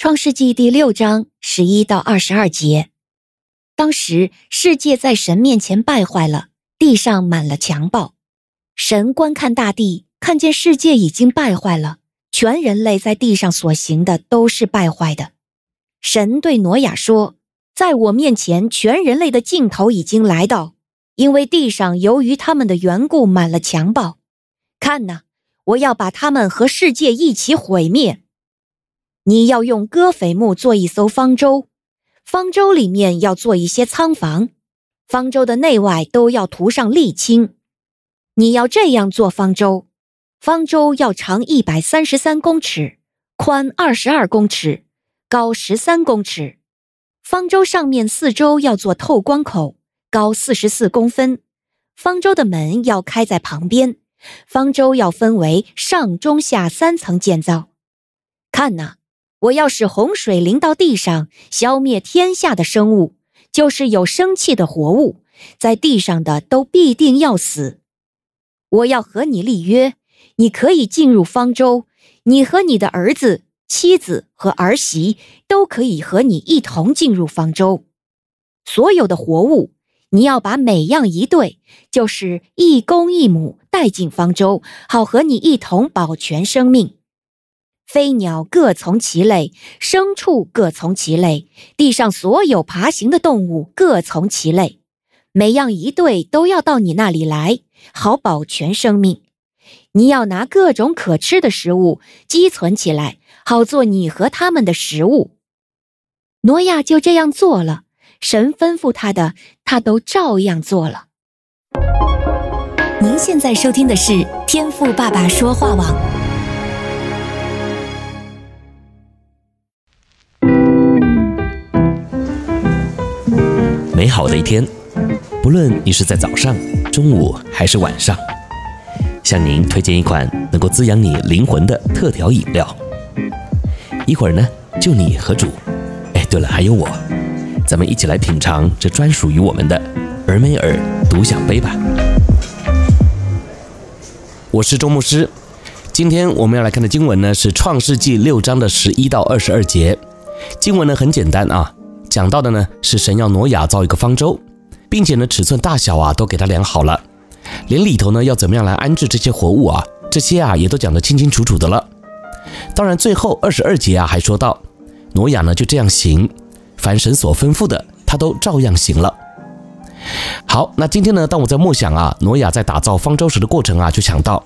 创世纪第六章十一到二十二节。当时世界在神面前败坏了，地上满了强暴。神观看大地，看见世界已经败坏了，全人类在地上所行的都是败坏的。神对挪亚说：“在我面前，全人类的尽头已经来到，因为地上由于他们的缘故满了强暴。看哪，我要把他们和世界一起毁灭。你要用戈斐木做一艘方舟。”方舟里面要做一些仓房，方舟的内外都要涂上沥青。你要这样做方舟，方舟要长一百三十三公尺，宽二十二公尺，高十三公尺。方舟上面四周要做透光口，高四十四公分。方舟的门要开在旁边。方舟要分为上中下三层建造。看呐。我要使洪水淋到地上，消灭天下的生物，就是有生气的活物，在地上的都必定要死。我要和你立约，你可以进入方舟，你和你的儿子、妻子和儿媳都可以和你一同进入方舟。所有的活物，你要把每样一对，就是一公一母带进方舟，好和你一同保全生命。飞鸟各从其类，牲畜各从其类，地上所有爬行的动物各从其类，每样一对都要到你那里来，好保全生命。你要拿各种可吃的食物积存起来，好做你和他们的食物。挪亚就这样做了，神吩咐他的，他都照样做了。您现在收听的是天赋爸爸说话网。好的一天，不论你是在早上、中午还是晚上，向您推荐一款能够滋养你灵魂的特调饮料。一会儿呢，就你和主，哎，对了，还有我，咱们一起来品尝这专属于我们的尔梅尔独享杯吧。我是周牧师，今天我们要来看的经文呢是《创世纪》六章的十一到二十二节。经文呢很简单啊。讲到的呢是神要挪亚造一个方舟，并且呢尺寸大小啊都给他量好了，连里头呢要怎么样来安置这些活物啊，这些啊也都讲得清清楚楚的了。当然最后二十二节啊还说到，挪亚呢就这样行，凡神所吩咐的他都照样行了。好，那今天呢当我在默想啊挪亚在打造方舟时的过程啊，就想到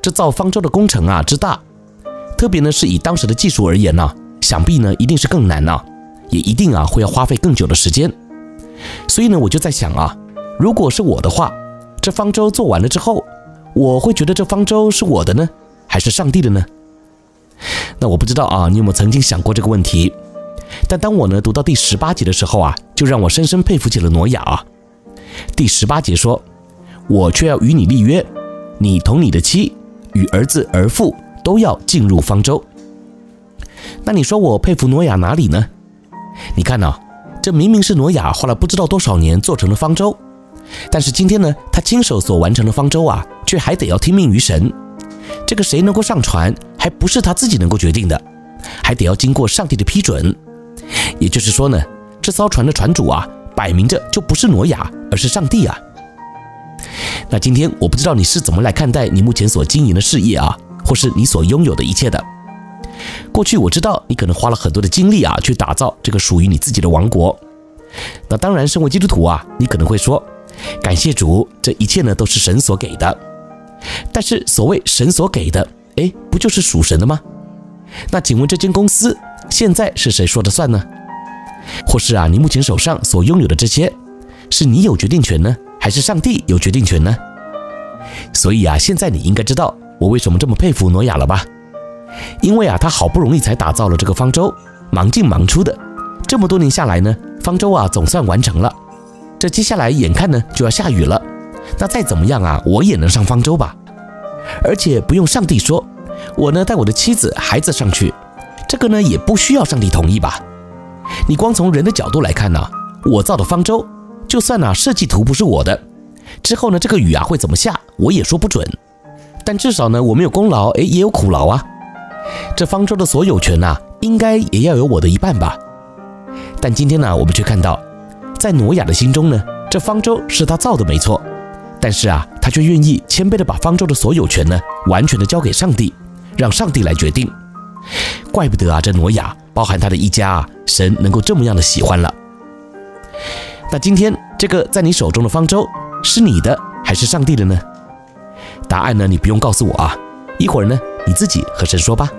这造方舟的工程啊之大，特别呢是以当时的技术而言呢、想必呢一定是更难呢、也一定啊会要花费更久的时间，所以呢我就在想啊，如果是我的话，这方舟做完了之后，我会觉得这方舟是我的呢，还是上帝的呢？那我不知道啊，你有没有曾经想过这个问题？但当我呢读到第十八节的时候啊，就让我深深佩服起了挪亚啊。第十八节说：“我却要与你立约，你同你的妻与儿子儿妇都要进入方舟。”那你说我佩服挪亚哪里呢？你看呐，这明明是挪亚花了不知道多少年做成的方舟，但是今天呢，他亲手所完成的方舟啊，却还得要听命于神。这个谁能够上船，还不是他自己能够决定的，还得要经过上帝的批准。也就是说呢，这艘船的船主啊，摆明着就不是挪亚，而是上帝啊。那今天我不知道你是怎么来看待你目前所经营的事业啊，或是你所拥有的一切的。过去我知道你可能花了很多的精力啊，去打造这个属于你自己的王国。那当然，身为基督徒啊，你可能会说，感谢主，这一切呢都是神所给的。但是所谓神所给的，哎，不就是属神的吗？那请问这间公司现在是谁说的算呢？或是啊，你目前手上所拥有的这些，是你有决定权呢，还是上帝有决定权呢？所以啊，现在你应该知道我为什么这么佩服挪亚了吧？因为啊，他好不容易才打造了这个方舟，忙进忙出的，这么多年下来呢，方舟啊总算完成了。这接下来眼看呢就要下雨了，那再怎么样啊，我也能上方舟吧？而且不用上帝说，我呢带我的妻子孩子上去，这个呢也不需要上帝同意吧？你光从人的角度来看呢，我造的方舟，就算呢设计图不是我的，之后呢这个雨啊会怎么下，我也说不准。但至少呢我没有功劳，哎，也有苦劳啊。这方舟的所有权呐、应该也要有我的一半吧。但今天呢，我们却看到，在挪亚的心中呢，这方舟是他造的没错，但是啊，他却愿意谦卑的把方舟的所有权呢，完全的交给上帝，让上帝来决定。怪不得啊，这挪亚包含他的一家啊，神能够这么样的喜欢了。那今天这个在你手中的方舟是你的还是上帝的呢？答案呢，你不用告诉我啊，一会儿呢，你自己和神说吧。